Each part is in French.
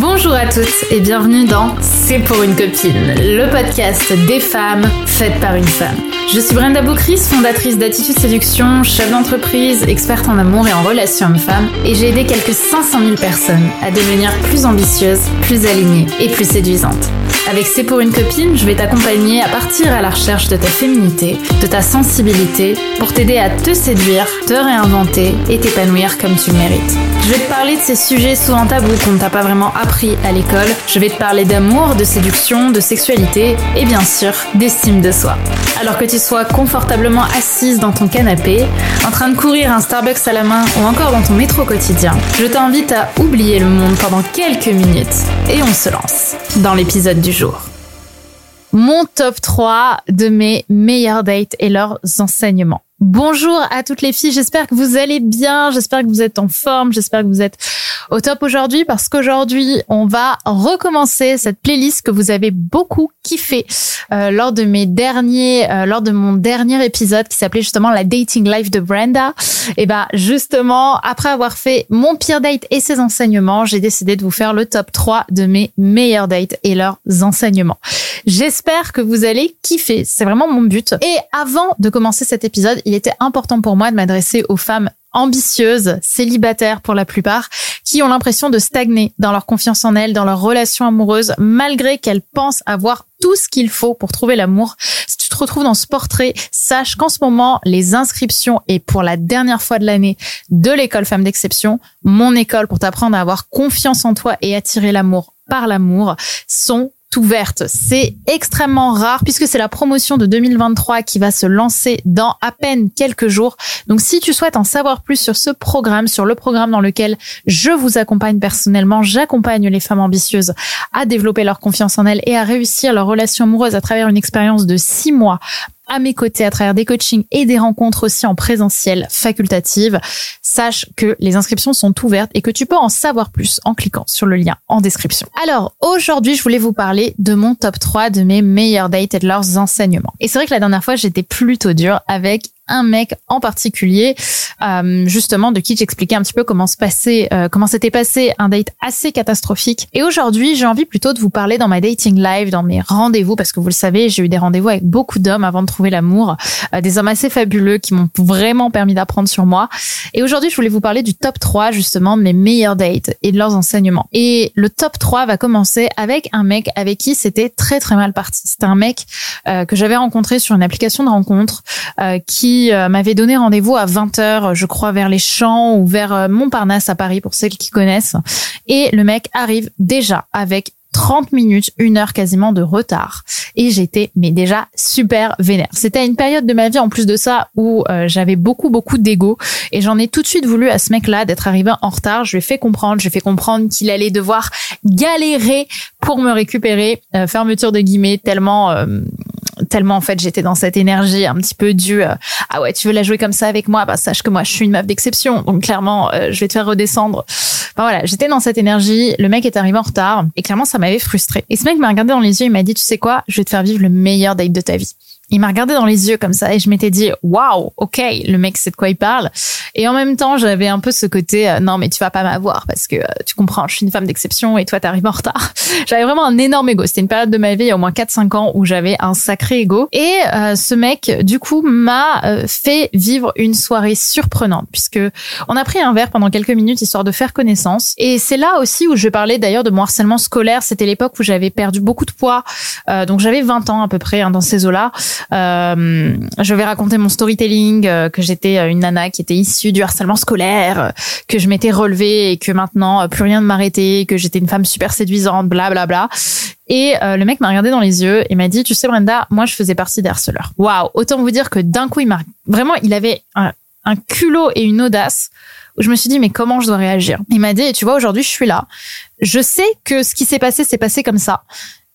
Bonjour à toutes et bienvenue dans C'est pour une copine, le podcast des femmes faites par une femme. Je suis Brenda Boucris, fondatrice d'Attitude Séduction, chef d'entreprise, experte en amour et en relations hommes-femmes, et j'ai aidé quelques 500 000 personnes à devenir plus ambitieuses, plus alignées et plus séduisantes. Avec C'est pour une copine, je vais t'accompagner à partir à la recherche de ta féminité, de ta sensibilité, pour t'aider à te séduire, te réinventer et t'épanouir comme tu le mérites. Je vais te parler de ces sujets souvent tabous qu'on ne t'a pas vraiment appris à l'école. Je vais te parler d'amour, de séduction, de sexualité et bien sûr d'estime de soi. Alors que sois confortablement assise dans ton canapé, en train de courir un Starbucks à la main ou encore dans ton métro quotidien, je t'invite à oublier le monde pendant quelques minutes et on se lance dans l'épisode du jour. Mon top 3 de mes meilleures dates et leurs enseignements. Bonjour à toutes les filles, j'espère que vous allez bien, j'espère que vous êtes en forme, j'espère que vous êtes au top aujourd'hui parce qu'aujourd'hui on va recommencer cette playlist que vous avez beaucoup kiffé euh, lors de mes derniers, euh, lors de mon dernier épisode qui s'appelait justement la dating life de Brenda. Et ben justement après avoir fait mon pire date et ses enseignements, j'ai décidé de vous faire le top 3 de mes meilleurs dates et leurs enseignements. J'espère que vous allez kiffer, c'est vraiment mon but. Et avant de commencer cet épisode, il était important pour moi de m'adresser aux femmes ambitieuses, célibataires pour la plupart, qui ont l'impression de stagner dans leur confiance en elles, dans leur relation amoureuse, malgré qu'elles pensent avoir tout ce qu'il faut pour trouver l'amour. Si tu te retrouves dans ce portrait, sache qu'en ce moment, les inscriptions et pour la dernière fois de l'année de l'école Femmes d'Exception, mon école pour t'apprendre à avoir confiance en toi et attirer l'amour par l'amour, sont ouverte. C'est extrêmement rare puisque c'est la promotion de 2023 qui va se lancer dans à peine quelques jours. Donc si tu souhaites en savoir plus sur ce programme, sur le programme dans lequel je vous accompagne personnellement, j'accompagne les femmes ambitieuses à développer leur confiance en elles et à réussir leur relation amoureuse à travers une expérience de six mois à mes côtés à travers des coachings et des rencontres aussi en présentiel facultative. Sache que les inscriptions sont ouvertes et que tu peux en savoir plus en cliquant sur le lien en description. Alors aujourd'hui, je voulais vous parler de mon top 3 de mes meilleurs dates et de leurs enseignements. Et c'est vrai que la dernière fois, j'étais plutôt dure avec un mec en particulier, euh, justement de qui j'expliquais un petit peu comment se passait, euh, comment s'était passé un date assez catastrophique. Et aujourd'hui, j'ai envie plutôt de vous parler dans ma dating live, dans mes rendez-vous, parce que vous le savez, j'ai eu des rendez-vous avec beaucoup d'hommes avant de trouver l'amour, euh, des hommes assez fabuleux qui m'ont vraiment permis d'apprendre sur moi. Et aujourd'hui, je voulais vous parler du top 3 justement de mes meilleurs dates et de leurs enseignements. Et le top 3 va commencer avec un mec avec qui c'était très très mal parti. C'était un mec que j'avais rencontré sur une application de rencontre qui euh, m'avait donné rendez-vous à 20h, je crois, vers les Champs ou vers euh, Montparnasse à Paris, pour celles qui connaissent. Et le mec arrive déjà avec 30 minutes, une heure quasiment de retard. Et j'étais mais déjà super vénère. C'était une période de ma vie en plus de ça où euh, j'avais beaucoup beaucoup d'ego et j'en ai tout de suite voulu à ce mec-là d'être arrivé en retard. Je lui ai fait comprendre, je lui ai fait comprendre qu'il allait devoir galérer pour me récupérer. fermeture de guillemets tellement tellement en fait j'étais dans cette énergie un petit peu du euh, ah ouais tu veux la jouer comme ça avec moi? Bah sache que moi je suis une meuf d'exception. Donc clairement euh, je vais te faire redescendre. Enfin voilà j'étais dans cette énergie. Le mec est arrivé en retard. Et clairement ça m'avait frustré et ce mec m'a regardé dans les yeux. Il m'a dit tu sais quoi? Je vais te faire vivre le meilleur date de ta vie il m'a regardé dans les yeux comme ça et je m'étais dit waouh ok le mec sait de quoi il parle. Et en même temps j'avais un peu ce côté euh, non mais tu vas pas m'avoir parce que euh, tu comprends je suis une femme d'exception et toi t'arrives en retard. J'avais vraiment un énorme ego. C'était une période de ma vie il y a au moins 4-5 ans où j'avais un sacré ego. Et euh, ce mec du coup m'a fait vivre une soirée surprenante puisque on a pris un verre pendant quelques minutes histoire de faire connaissance. Et c'est là aussi où je parlais d'ailleurs de mon harcèlement scolaire. C'était l'époque où j'avais perdu beaucoup de poids. Donc j'avais 20 ans à peu près hein, dans ces eaux là euh, je vais raconter mon storytelling, euh, que j'étais euh, une nana qui était issue du harcèlement scolaire, que je m'étais relevée et que maintenant plus rien ne m'arrêtait, que j'étais une femme super séduisante, bla bla bla. Et le mec m'a regardé dans les yeux et m'a dit, tu sais Brenda, moi je faisais partie des harceleurs. Waouh, autant vous dire que d'un coup il m'a vraiment, il avait un, un culot et une audace où je me suis dit mais comment je dois réagir? Il m'a dit, tu vois aujourd'hui je suis là, je sais que ce qui s'est passé s'est passé comme ça.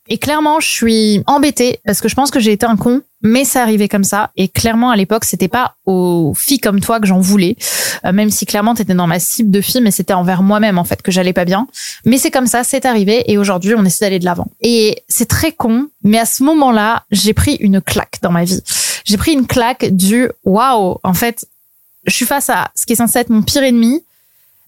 Et clairement, je suis embêtée parce que je pense que j'ai été un con, mais ça arrivait comme ça. Et clairement, à l'époque, c'était pas aux filles comme toi que j'en voulais, euh, même si clairement t'étais dans ma cible de filles, mais c'était envers moi-même en fait que j'allais pas bien. Mais c'est comme ça, c'est arrivé, et aujourd'hui, on essaie d'aller de l'avant. Et c'est très con, mais à ce moment-là, j'ai pris une claque dans ma vie. J'ai pris une claque du waouh. En fait, je suis face à ce qui est censé être mon pire ennemi,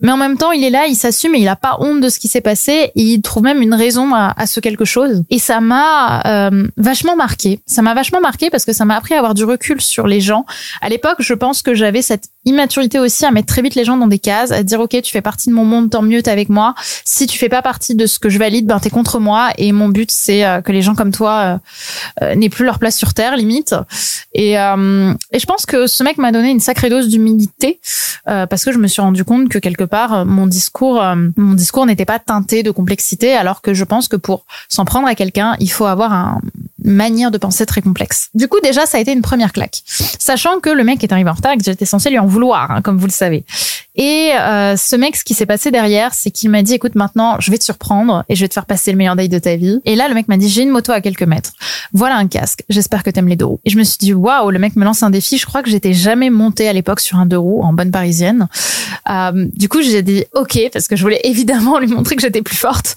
Mais en même temps, il est là, il s'assume et il a pas honte de ce qui s'est passé. il trouve même une raison à, ce quelque chose. Et ça m'a euh, vachement marqué. Ça m'a vachement marqué parce que ça m'a appris à avoir du recul sur les gens. À l'époque, je pense que j'avais cette immaturité aussi à mettre très vite les gens dans des cases, à dire ok, tu fais partie de mon monde, tant mieux, t'es avec moi. Si tu fais pas partie de ce que je valide, ben t'es contre moi. Et mon but, c'est euh, que les gens comme toi euh, n'aient plus leur place sur terre, limite. Et, et je pense que ce mec m'a donné une sacrée dose d'humilité parce que je me suis rendu compte que quelque part, mon discours, mon discours n'était pas teinté de complexité, alors que je pense que pour s'en prendre à quelqu'un, il faut avoir une manière de penser très complexe. Du coup, déjà, ça a été une première claque. Sachant que le mec est arrivé en retard et que j'étais censé lui en vouloir, hein, comme vous le savez. Et euh, ce mec, ce qui s'est passé derrière, c'est qu'il m'a dit, écoute, maintenant, je vais te surprendre et je vais te faire passer le meilleur day de ta vie. Et là, le mec m'a dit, j'ai une moto à quelques mètres. Voilà un casque. J'espère que t'aimes les deux roues. Et je me suis dit, waouh, le mec me lance un défi. Je crois que j'étais jamais montée à l'époque sur un deux roues en bonne parisienne. Euh, du coup, j'ai dit, ok, parce que je voulais évidemment lui montrer que j'étais plus forte.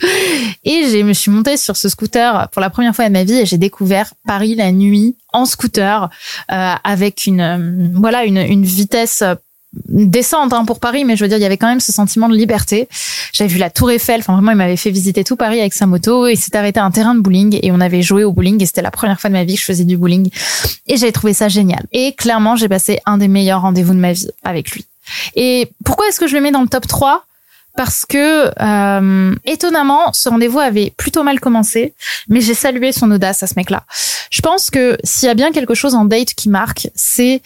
Et je me suis montée sur ce scooter pour la première fois de ma vie et j'ai découvert Paris la nuit en scooter euh, avec une euh, voilà une, une vitesse descente hein, pour Paris, mais je veux dire, il y avait quand même ce sentiment de liberté. J'avais vu la Tour Eiffel, enfin vraiment, il m'avait fait visiter tout Paris avec sa moto. Il s'est arrêté à un terrain de bowling et on avait joué au bowling et c'était la première fois de ma vie que je faisais du bowling et j'avais trouvé ça génial. Et clairement, j'ai passé un des meilleurs rendez-vous de ma vie avec lui. Et pourquoi est-ce que je le mets dans le top 3 parce que euh, étonnamment, ce rendez-vous avait plutôt mal commencé, mais j'ai salué son audace à ce mec-là. Je pense que s'il y a bien quelque chose en date qui marque, c'est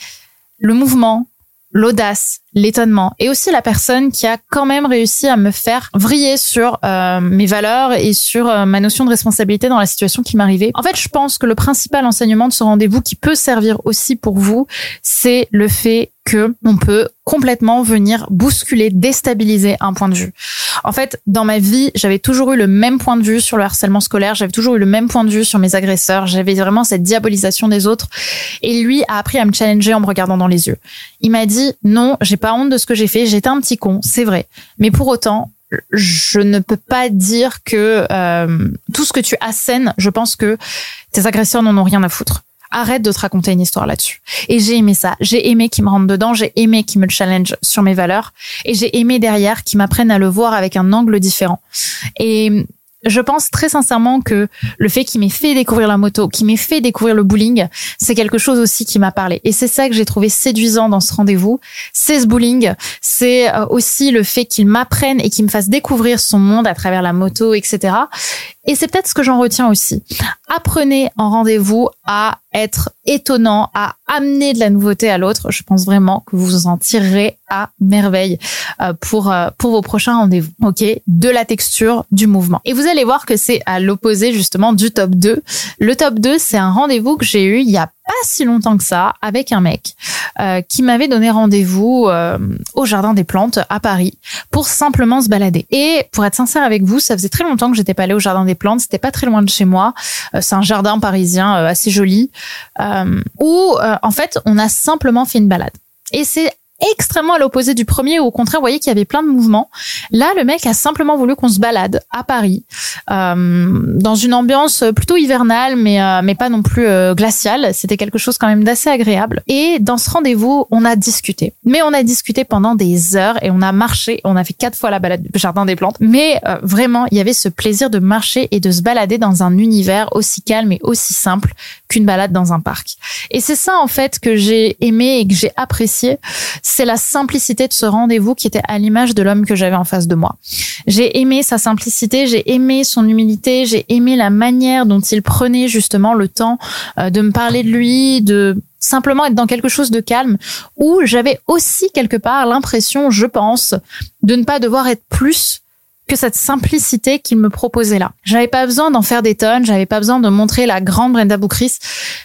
le mouvement, l'audace, l'étonnement et aussi la personne qui a quand même réussi à me faire vriller sur euh, mes valeurs et sur euh, ma notion de responsabilité dans la situation qui m'arrivait. En fait, je pense que le principal enseignement de ce rendez-vous qui peut servir aussi pour vous, c'est le fait que on peut complètement venir bousculer, déstabiliser un point de vue. En fait, dans ma vie, j'avais toujours eu le même point de vue sur le harcèlement scolaire, j'avais toujours eu le même point de vue sur mes agresseurs, j'avais vraiment cette diabolisation des autres et lui a appris à me challenger en me regardant dans les yeux. Il m'a dit "Non, j'ai pas honte de ce que j'ai fait, j'étais un petit con, c'est vrai. Mais pour autant, je ne peux pas dire que euh, tout ce que tu assènes, je pense que tes agresseurs n'en ont rien à foutre. Arrête de te raconter une histoire là-dessus. Et j'ai aimé ça. J'ai aimé qu'il me rentre dedans. J'ai aimé qu'il me challenge sur mes valeurs. Et j'ai aimé derrière qu'il m'apprenne à le voir avec un angle différent. Et je pense très sincèrement que le fait qu'il m'ait fait découvrir la moto, qu'il m'ait fait découvrir le bowling, c'est quelque chose aussi qui m'a parlé. Et c'est ça que j'ai trouvé séduisant dans ce rendez-vous. C'est ce bowling, c'est euh, aussi le fait qu'il m'apprenne et qu'il me fasse découvrir son monde à travers la moto, etc. Et c'est peut-être ce que j'en retiens aussi. Apprenez en rendez-vous à être étonnant, à amener de la nouveauté à l'autre. Je pense vraiment que vous en tirerez à merveille euh, pour euh, pour vos prochains rendez-vous. OK, de la texture, du mouvement. Et vous allez voir que c'est à l'opposé justement du top 2. Le top 2, c'est un rendez-vous que j'ai eu il y a pas si longtemps que ça avec un mec euh, qui m'avait donné rendez-vous euh, au Jardin des Plantes à Paris pour simplement se balader. Et pour être sincère avec vous, ça faisait très longtemps que j'étais pas allée au Jardin des Plantes. C'était pas très loin de chez moi. Euh, c'est un jardin parisien assez joli où en fait on a simplement fait une balade. Et c'est extrêmement à l'opposé du premier où au contraire vous voyez qu'il y avait plein de mouvements. Là le mec a simplement voulu qu'on se balade à Paris euh, dans une ambiance plutôt hivernale mais euh, mais pas non plus euh, glaciale. C'était quelque chose quand même d'assez agréable. Et dans ce rendez-vous on a discuté. Mais on a discuté pendant des heures et on a marché. On a fait quatre fois la balade du jardin des plantes. Mais euh, vraiment il y avait ce plaisir de marcher et de se balader dans un univers aussi calme et aussi simple qu'une balade dans un parc. Et c'est ça en fait que j'ai aimé et que j'ai apprécié c'est la simplicité de ce rendez-vous qui était à l'image de l'homme que j'avais en face de moi. J'ai aimé sa simplicité, j'ai aimé son humilité, j'ai aimé la manière dont il prenait justement le temps euh, de me parler de lui, de simplement être dans quelque chose de calme, où j'avais aussi quelque part l'impression, je pense, de ne pas devoir être plus que cette simplicité qu'il me proposait là. J'avais pas besoin d'en faire des tonnes, j'avais pas besoin de montrer la grande Brenda Boucris.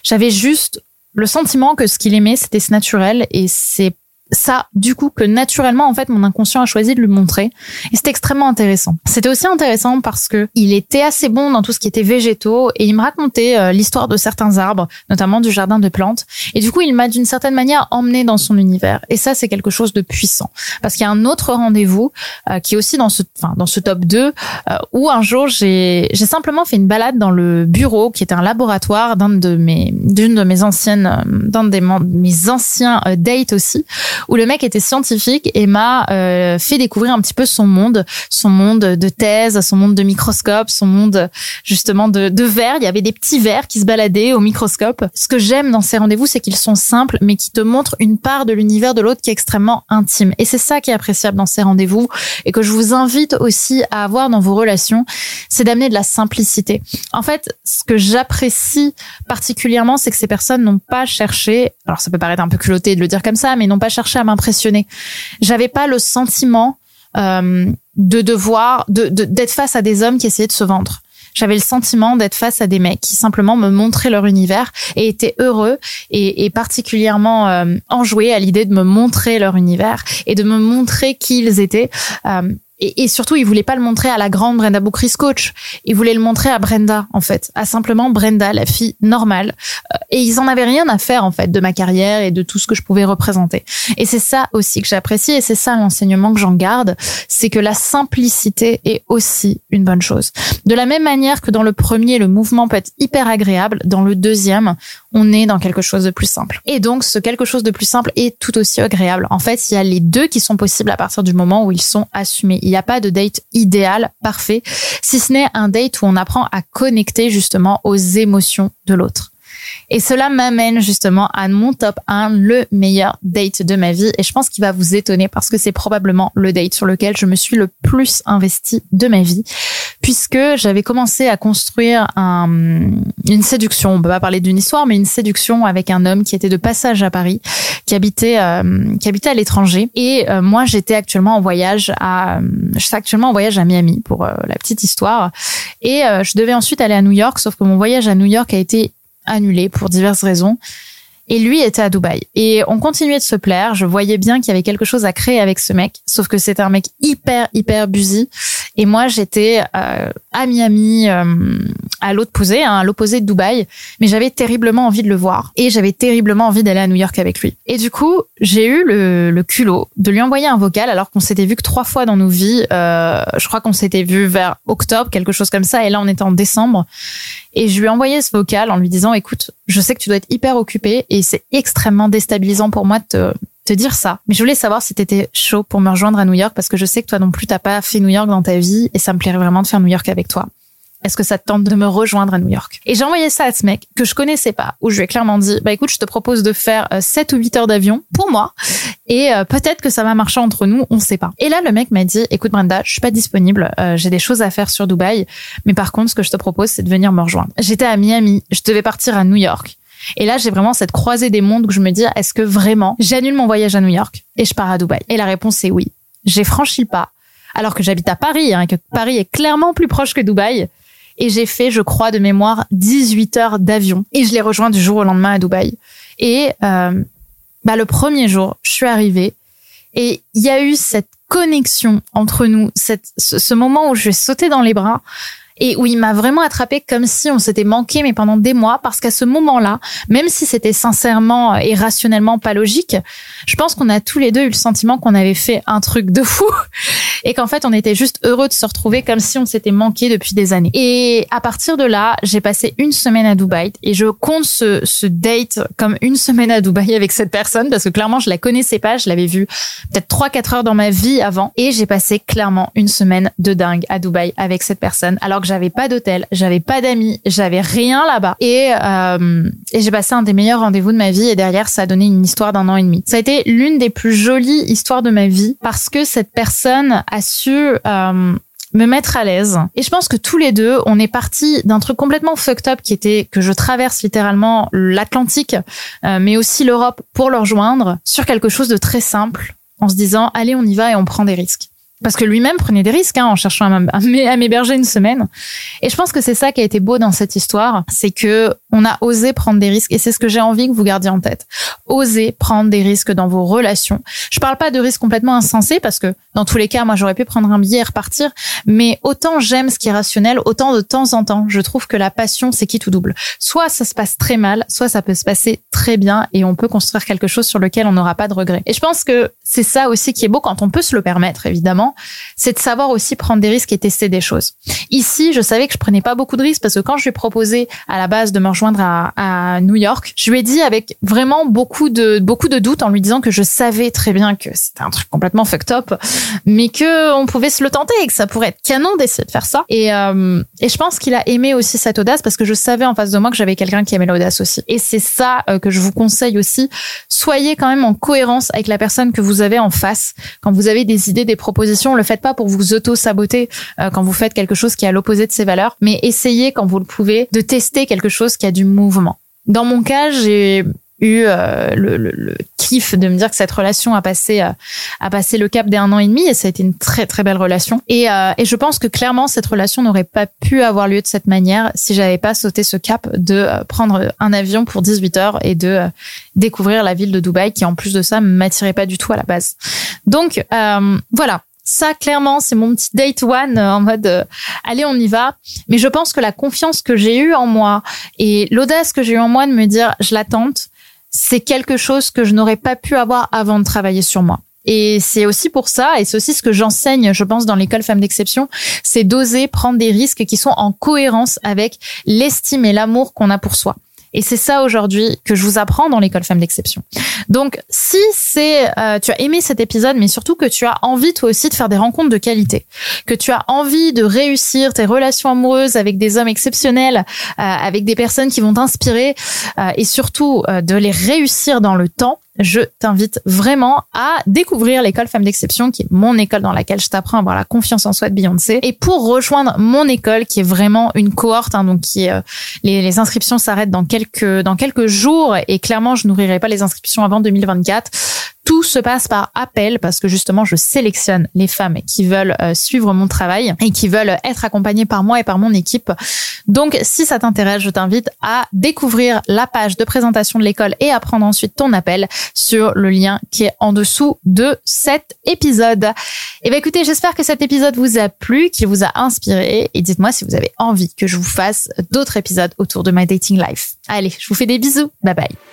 J'avais juste le sentiment que ce qu'il aimait, c'était ce naturel et c'est ça, du coup, que naturellement, en fait, mon inconscient a choisi de lui montrer. Et c'était extrêmement intéressant. C'était aussi intéressant parce que il était assez bon dans tout ce qui était végétaux et il me racontait euh, l'histoire de certains arbres, notamment du jardin de plantes. Et du coup, il m'a d'une certaine manière emmené dans son univers. Et ça, c'est quelque chose de puissant. Parce qu'il y a un autre rendez-vous euh, qui est aussi dans ce, enfin, dans ce top 2 euh, où un jour, j'ai, simplement fait une balade dans le bureau qui était un laboratoire d'un de mes, d'une de mes anciennes, d'un de mes anciens dates aussi où le mec était scientifique et m'a euh, fait découvrir un petit peu son monde, son monde de thèse, son monde de microscope, son monde justement de, de verres. Il y avait des petits verres qui se baladaient au microscope. Ce que j'aime dans ces rendez-vous, c'est qu'ils sont simples, mais qui te montrent une part de l'univers de l'autre qui est extrêmement intime. Et c'est ça qui est appréciable dans ces rendez-vous et que je vous invite aussi à avoir dans vos relations, c'est d'amener de la simplicité. En fait, ce que j'apprécie particulièrement, c'est que ces personnes n'ont pas cherché, alors ça peut paraître un peu culotté de le dire comme ça, mais n'ont pas cherché à m'impressionner. J'avais pas le sentiment euh, de devoir, de d'être face à des hommes qui essayaient de se vendre. J'avais le sentiment d'être face à des mecs qui simplement me montraient leur univers et étaient heureux et, particulièrement euh, enjoués à l'idée de me montrer leur univers et de me montrer qui ils étaient. Euh, et, et, surtout, il voulait pas le montrer à la grande Brenda Boukris coach. Il voulait le montrer à Brenda, en fait, à simplement Brenda, la fille normale. Euh, et ils en avaient rien à faire, en fait, de ma carrière et de tout ce que je pouvais représenter. Et c'est ça aussi que j'apprécie et c'est ça l'enseignement que j'en garde, c'est que la simplicité est aussi une bonne chose. De la même manière que dans le premier, le mouvement peut être hyper agréable, dans le deuxième, on est dans quelque chose de plus simple. Et donc, ce quelque chose de plus simple est tout aussi agréable. En fait, il y a les deux qui sont possibles à partir du moment où ils sont assumés. N'y a pas de date idéal, parfait, si ce n'est un date où on apprend à connecter justement aux émotions de l'autre. Et cela m'amène justement à mon top 1, le meilleur date de ma vie. Et je pense qu'il va vous étonner parce que c'est probablement le date sur lequel je me suis le plus investi de ma vie. Puisque j'avais commencé à construire un, une séduction, on peut pas parler d'une histoire, mais une séduction avec un homme qui était de passage à Paris, qui habitait, euh, qui habitait à l'étranger. Et euh, moi, j'étais actuellement en voyage à, je suis actuellement en voyage à Miami pour euh, la petite histoire. Et je devais ensuite aller à New York, sauf que mon voyage à New York a été annulé pour diverses raisons. Et lui était à Dubaï. Et on continuait de se plaire. Je voyais bien qu'il y avait quelque chose à créer avec ce mec. Sauf que c'était un mec hyper, hyper busy. Et moi, j'étais euh, à Miami, euh, à l'opposé, hein, à l'opposé de Dubaï. Mais j'avais terriblement envie de le voir. Et j'avais terriblement envie d'aller à New York avec lui. Et du coup, j'ai eu le, le, culot de lui envoyer un vocal alors qu'on s'était vu que trois fois dans nos vies. Euh, je crois qu'on s'était vu vers octobre, quelque chose comme ça. Et là, on était en décembre. Et je lui ai envoyé ce vocal en lui disant, écoute, je sais que tu dois être hyper occupé et c'est extrêmement déstabilisant pour moi de te, te dire ça. Mais je voulais savoir si t'étais chaud pour me rejoindre à New York parce que je sais que toi non plus t'as pas fait New York dans ta vie et ça me plairait vraiment de faire New York avec toi. Est-ce que ça te tente de me rejoindre à New York? Et j'ai envoyé ça à ce mec que je connaissais pas, où je lui ai clairement dit, bah écoute, je te propose de faire 7 euh, ou 8 heures d'avion pour moi, et euh, peut-être que ça va marcher entre nous, on sait pas. Et là, le mec m'a dit, écoute Brenda, je suis pas disponible, euh, j'ai des choses à faire sur Dubaï, mais par contre, ce que je te propose, c'est de venir me rejoindre. J'étais à Miami, je devais partir à New York. Et là, j'ai vraiment cette croisée des mondes où je me dis, est-ce que vraiment j'annule mon voyage à New York et je pars à Dubaï? Et la réponse est oui. J'ai franchi le pas, alors que j'habite à Paris, hein, que Paris est clairement plus proche que Dubaï. Et j'ai fait, je crois, de mémoire, 18 heures d'avion. Et je l'ai rejoint du jour au lendemain à Dubaï. Et euh, bah, le premier jour, je suis arrivée et il y a eu cette connexion entre nous, cette, ce, ce moment où je vais sauter dans les bras et où il m'a vraiment attrapé comme si on s'était manqué mais pendant des mois parce qu'à ce moment-là, même si c'était sincèrement et rationnellement pas logique, je pense qu'on a tous les deux eu le sentiment qu'on avait fait un truc de fou et qu'en fait on était juste heureux de se retrouver comme si on s'était manqué depuis des années. Et à partir de là, j'ai passé une semaine à Dubaï et je compte ce, ce date comme une semaine à Dubaï avec cette personne parce que clairement je la connaissais pas, je l'avais vue peut-être 3-4 heures dans ma vie avant et j'ai passé clairement une semaine de dingue à Dubaï avec cette personne alors j'avais pas d'hôtel, j'avais pas d'amis, j'avais rien là-bas. Et, euh, et j'ai passé un des meilleurs rendez-vous de ma vie et derrière ça a donné une histoire d'un an et demi. Ça a été l'une des plus jolies histoires de ma vie parce que cette personne a su euh, me mettre à l'aise. Et je pense que tous les deux, on est parti d'un truc complètement fucked up qui était que je traverse littéralement l'Atlantique, euh, mais aussi l'Europe pour le rejoindre sur quelque chose de très simple en se disant allez on y va et on prend des risques parce que lui-même prenait des risques hein, en cherchant à m'héberger une semaine. Et je pense que c'est ça qui a été beau dans cette histoire, c'est que on a osé prendre des risques et c'est ce que j'ai envie que vous gardiez en tête. Osez prendre des risques dans vos relations. Je parle pas de risques complètement insensés parce que dans tous les cas, moi j'aurais pu prendre un billet et repartir, mais autant j'aime ce qui est rationnel, autant de temps en temps, je trouve que la passion c'est qui tout double. Soit ça se passe très mal, soit ça peut se passer très bien et on peut construire quelque chose sur lequel on n'aura pas de regrets. Et je pense que c'est ça aussi qui est beau quand on peut se le permettre évidemment c'est de savoir aussi prendre des risques et tester des choses. Ici, je savais que je prenais pas beaucoup de risques parce que quand je lui ai proposé à la base de me rejoindre à, New York. Je lui ai dit avec vraiment beaucoup de beaucoup de doutes en lui disant que je savais très bien que c'était un truc complètement fucked up, mais que on pouvait se le tenter et que ça pourrait être canon d'essayer de faire ça. Et euh, et je pense qu'il a aimé aussi cette audace parce que je savais en face de moi que j'avais quelqu'un qui aimait l'audace aussi. Et c'est ça euh, que je vous conseille aussi. Soyez quand même en cohérence avec la personne que vous avez en face quand vous avez des idées, des propositions. Le faites pas pour vous auto saboter euh, quand vous faites quelque chose qui est à l'opposé de ses valeurs, mais essayez quand vous le pouvez de tester quelque chose qui a du mouvement. Dans mon cas, j'ai eu euh, le, le, le, kiff de me dire que cette relation a passé euh, a passé le cap des un an et demi et ça a été une très très belle relation. Et, euh, et je pense que clairement cette relation n'aurait pas pu avoir lieu de cette manière si j'avais pas sauté ce cap de prendre un avion pour 18 heures et de découvrir la ville de Dubaï qui en plus de ça m'attirait pas du tout à la base. Donc voilà ça, clairement, c'est mon petit date one euh, en mode euh, allez, on y va. Mais je pense que la confiance que j'ai eue en moi et l'audace que j'ai eue en moi de me dire je la tente, c'est quelque chose que je n'aurais pas pu avoir avant de travailler sur moi. Et c'est aussi pour ça, et c'est aussi ce que j'enseigne, je pense, dans l'école Femmes d'exception, c'est d'oser prendre des risques qui sont en cohérence avec l'estime et l'amour qu'on a pour soi. Et c'est ça aujourd'hui que je vous apprends dans l'école Femmes d'exception. Donc, si c'est, euh, tu as aimé cet épisode, mais surtout que tu as envie toi aussi de faire des rencontres de qualité, que tu as envie de réussir tes relations amoureuses avec des hommes exceptionnels, euh, avec des personnes qui vont t'inspirer, euh, et surtout de les réussir dans le temps, je t'invite vraiment à découvrir l'école Femmes d'Exception, qui est mon école dans laquelle je t'apprends à avoir la confiance en soi de Beyoncé. Et pour rejoindre mon école, qui est vraiment une cohorte, hein, donc qui euh, les, inscriptions s'arrêtent dans quelques dans quelques jours, et clairement, je n'ouvrirai pas les inscriptions avant 2024. Tout se passe par appel parce que justement, je sélectionne les femmes qui veulent euh, suivre mon travail et qui veulent être accompagnées par moi et par mon équipe. Donc, si ça t'intéresse, je t'invite à découvrir la page de présentation de l'école et à prendre ensuite ton appel sur le lien qui est en dessous de cet épisode. Et eh ben, écoutez, j'espère que cet épisode vous a plu, qu'il vous a inspiré et dites-moi si vous avez envie que je vous fasse d'autres épisodes autour de My Dating Life. Allez, je vous fais des bisous. Bye bye.